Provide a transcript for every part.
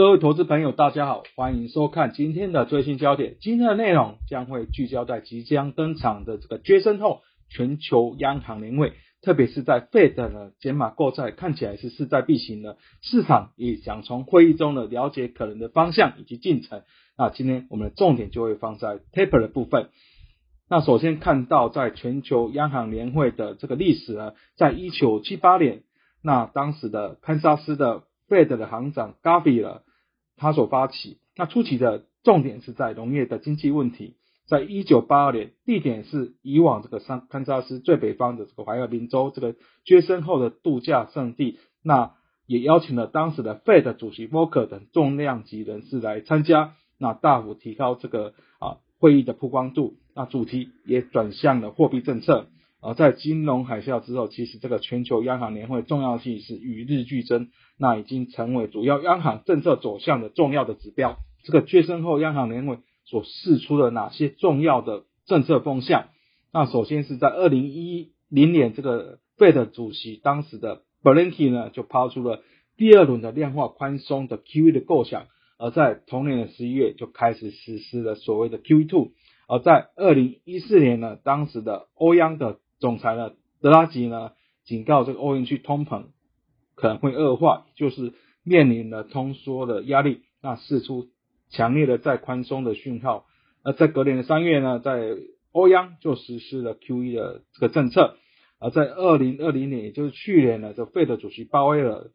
各位投资朋友，大家好，欢迎收看今天的最新焦点。今天的内容将会聚焦在即将登场的这个决胜后全球央行年会，特别是在 Fed 的减码购债看起来是势在必行的，市场也想从会议中呢了解可能的方向以及进程。那今天我们的重点就会放在 Taper 的部分。那首先看到在全球央行年会的这个历史呢，在一九七八年，那当时的堪萨斯的 Fed 的行长 Garfield。他所发起，那初期的重点是在农业的经济问题，在一九八二年，地点是以往这个三堪萨斯最北方的这个怀俄明州这个决胜后的度假胜地，那也邀请了当时的 Fed 主席 Volcker 等重量级人士来参加，那大幅提高这个啊会议的曝光度，那主题也转向了货币政策。而在金融海啸之后，其实这个全球央行年会重要性是与日俱增，那已经成为主要央行政策走向的重要的指标。这个决胜后央行年会所释出的哪些重要的政策风向？那首先是在二零一零年，这个 Fed 主席当时的 Bernanke 呢，就抛出了第二轮的量化宽松的 QE 的构想，而在同年的十一月就开始实施了所谓的 QE two。而在二零一四年呢，当时的欧央的总裁呢，德拉吉呢，警告这个欧元区通膨可能会恶化，就是面临了通缩的压力，那释出强烈的再宽松的讯号。而在隔年的三月呢，在欧央就实施了 QE 的这个政策。而在二零二零年，也就是去年呢，这费德主席鲍威尔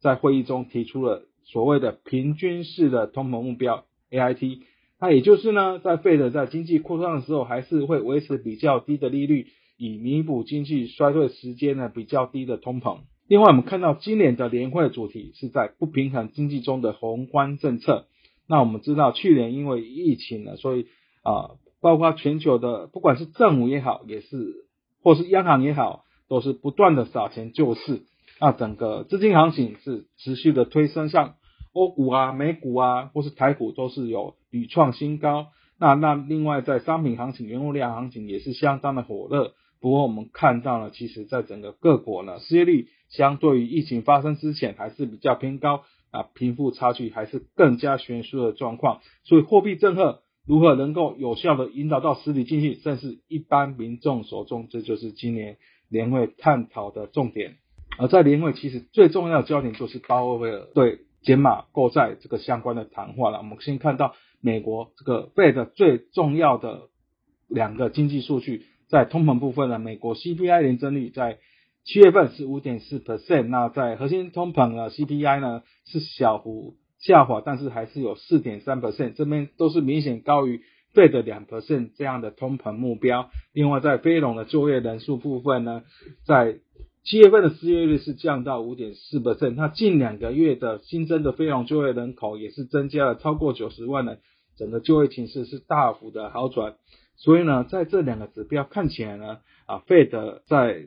在会议中提出了所谓的平均式的通膨目标 AIT，那也就是呢，在费德在经济扩张的时候，还是会维持比较低的利率。以弥补经济衰退时间呢比较低的通膨。另外，我们看到今年的年会主题是在不平衡经济中的宏观政策。那我们知道，去年因为疫情呢，所以啊，包括全球的不管是政府也好，也是或是央行也好，都是不断的撒钱救市。那整个资金行情是持续的推升，像欧股啊、美股啊，或是台股都是有屡创新高。那那另外在商品行情、原物料行情也是相当的火热。不过我们看到了，其实在整个各国呢，失业率相对于疫情发生之前还是比较偏高啊，贫富差距还是更加悬殊的状况。所以货币政策如何能够有效的引导到实体经济，甚至一般民众手中，这就是今年年会探讨的重点。而在年会，其实最重要的焦点就是鲍威尔对减码购债这个相关的谈话了。我们先看到美国这个 Fed 最重要的两个经济数据。在通膨部分呢，美国 CPI 年增率在七月份是五点四 percent，那在核心通膨呢 CPI 呢是小幅下滑，但是还是有四点三 percent，这边都是明显高于 Fed 两 percent 这样的通膨目标。另外在非农的就业人数部分呢，在七月份的失业率是降到五点四 percent，那近两个月的新增的非农就业人口也是增加了超过九十万人，整个就业形势是大幅的好转。所以呢，在这两个指标看起来呢，啊，Fed 在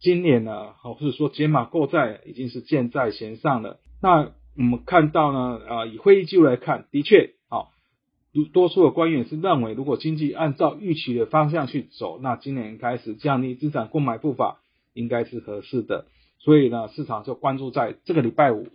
今年呢，或者说减码购债已经是箭在弦上了。那我们看到呢，啊，以会议记录来看，的确，啊，多数的官员是认为，如果经济按照预期的方向去走，那今年开始降低资产购买步伐应该是合适的。所以呢，市场就关注在这个礼拜五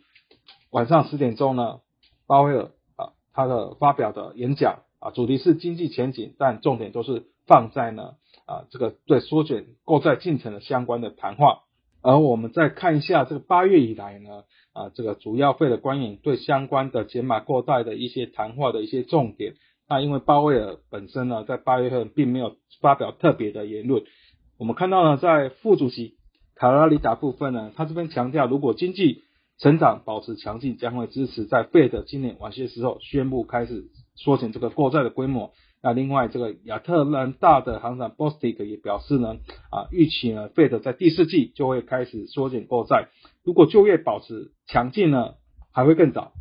晚上十点钟呢，鲍威尔啊他的发表的演讲。啊，主题是经济前景，但重点都是放在呢啊这个对缩减购债进程的相关的谈话。而我们再看一下这个八月以来呢啊这个主要费的官员对相关的减码购债的一些谈话的一些重点。那因为鲍威尔本身呢在八月份并没有发表特别的言论，我们看到呢在副主席卡拉里达部分呢，他这边强调如果经济成长保持强劲，将会支持在费的今年晚些时候宣布开始。缩减这个购债的规模。那另外，这个亚特兰大的行长 Bostic 也表示呢，啊，预期呢，Fed 在第四季就会开始缩减购债。如果就业保持强劲呢，还会更早。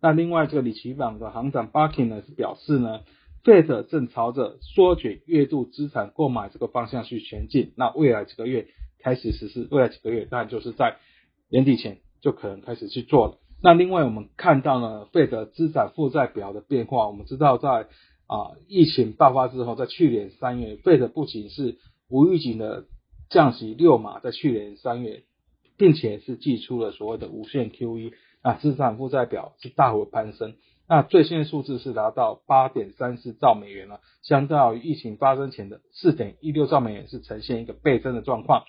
那另外，这个里奇坊的行长 Barkin 呢是表示呢，Fed 正朝着缩减月度资产购买这个方向去前进。那未来几个月开始实施，未来几个月当然就是在年底前就可能开始去做了。那另外我们看到呢，费德资产负债表的变化，我们知道在啊疫情爆发之后，在去年三月，费德不仅是无预警的降息六码，在去年三月并且是寄出了所谓的无限 QE 啊，资产负债表是大幅攀升。那最新的数字是达到八点三四兆美元了，相较于疫情发生前的四点一六兆美元是呈现一个倍增的状况。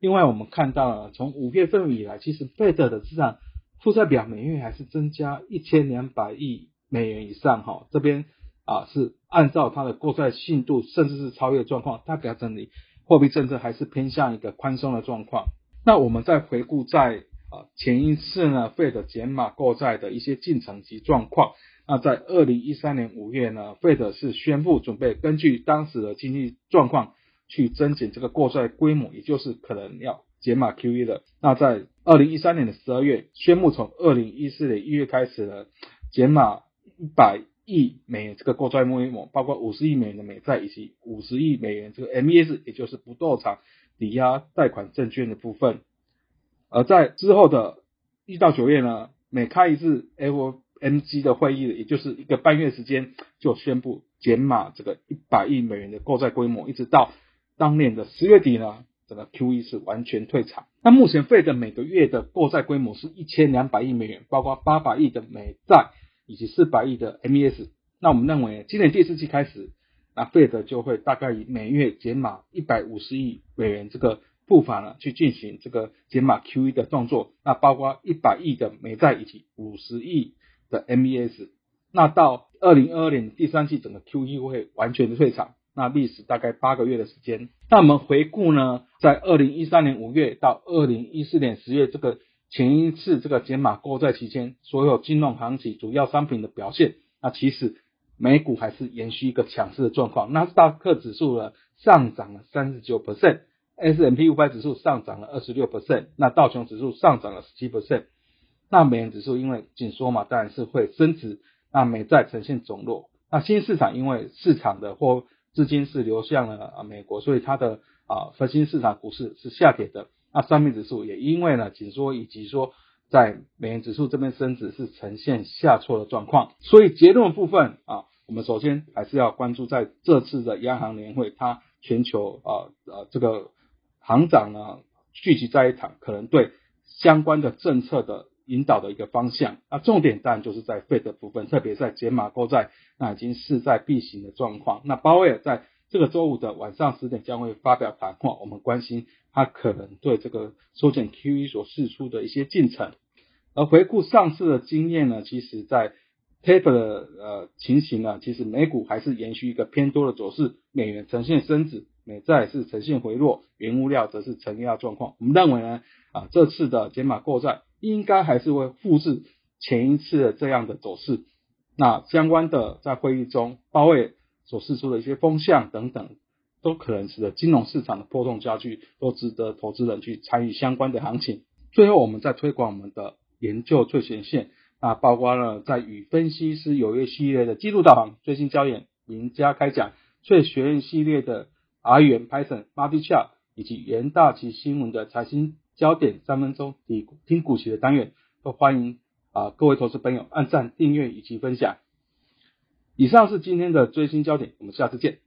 另外，我们看到了从五月份以来，其实费德的资产负债表每月还是增加一千两百亿美元以上哈。这边啊是按照它的过债信度，甚至是超越状况，代表这里货币政策还是偏向一个宽松的状况。那我们再回顾在。啊，前一次呢，费的减码购债的一些进程及状况。那在二零一三年五月呢，费的是宣布准备根据当时的经济状况去增减这个购债规模，也就是可能要减码 QE 的。那在二零一三年的十二月，宣布从二零一四年一月开始呢，减码一百亿美元这个购债规模，包括五十亿美元的美债以及五十亿美元这个 MES，也就是不动产抵押贷款证券的部分。而在之后的一到九月呢，每开一次 FOMC 的会议，也就是一个半月时间，就宣布减码这个一百亿美元的购债规模，一直到当年的十月底呢，整个 QE 是完全退场。那目前费的每个月的购债规模是一千两百亿美元，包括八百亿的美债以及四百亿的 MES。那我们认为今年第四季开始，那费的就会大概以每月减码一百五十亿美元这个。步伐呢，去进行这个减码 QE 的动作，那包括一百亿的美债以及五十亿的 MES，那到二零二二年第三季，整个 QE 会完全的退场，那历时大概八个月的时间。那我们回顾呢，在二零一三年五月到二零一四年十月这个前一次这个减码购债期间，所有金融行情主要商品的表现，那其实美股还是延续一个强势的状况，纳斯达克指数呢上涨了三十九 percent。S M P 五百指数上涨了二十六 percent，那道琼指数上涨了十七 percent，那美元指数因为紧缩嘛，当然是会升值，那美债呈现走弱，那新市场因为市场的或资金是流向了啊美国，所以它的啊核心市场股市是下跌的，那商品指数也因为呢紧缩以及说在美元指数这边升值是呈现下挫的状况，所以结论部分啊，我们首先还是要关注在这次的央行年会，它全球啊啊这个。行长呢聚集在一场，可能对相关的政策的引导的一个方向。那重点当然就是在费的部分，特别在减码购债，那已经势在必行的状况。那鲍威尔在这个周五的晚上十点将会发表谈话，我们关心他可能对这个缩减 QE 所释出的一些进程。而回顾上次的经验呢，其实在 taper 的呃情形呢，其实美股还是延续一个偏多的走势，美元呈现升值。美债是呈现回落，原物料则是承压状况。我们认为呢，啊，这次的减码购债应该还是会复制前一次的这样的走势。那相关的在会议中，鲍威所示出的一些风向等等，都可能使得金融市场的波动加剧，都值得投资人去参与相关的行情。最后，我们再推广我们的研究最前线，啊，包括了在与分析师有约系列的记录导航、最新焦点、名家开讲、最学院系列的。R 元 Python、Multi Chart 以及元大旗新闻的财经焦点三分钟听听股息的单元，都欢迎啊各位投资朋友按赞、订阅以及分享。以上是今天的最新焦点，我们下次见。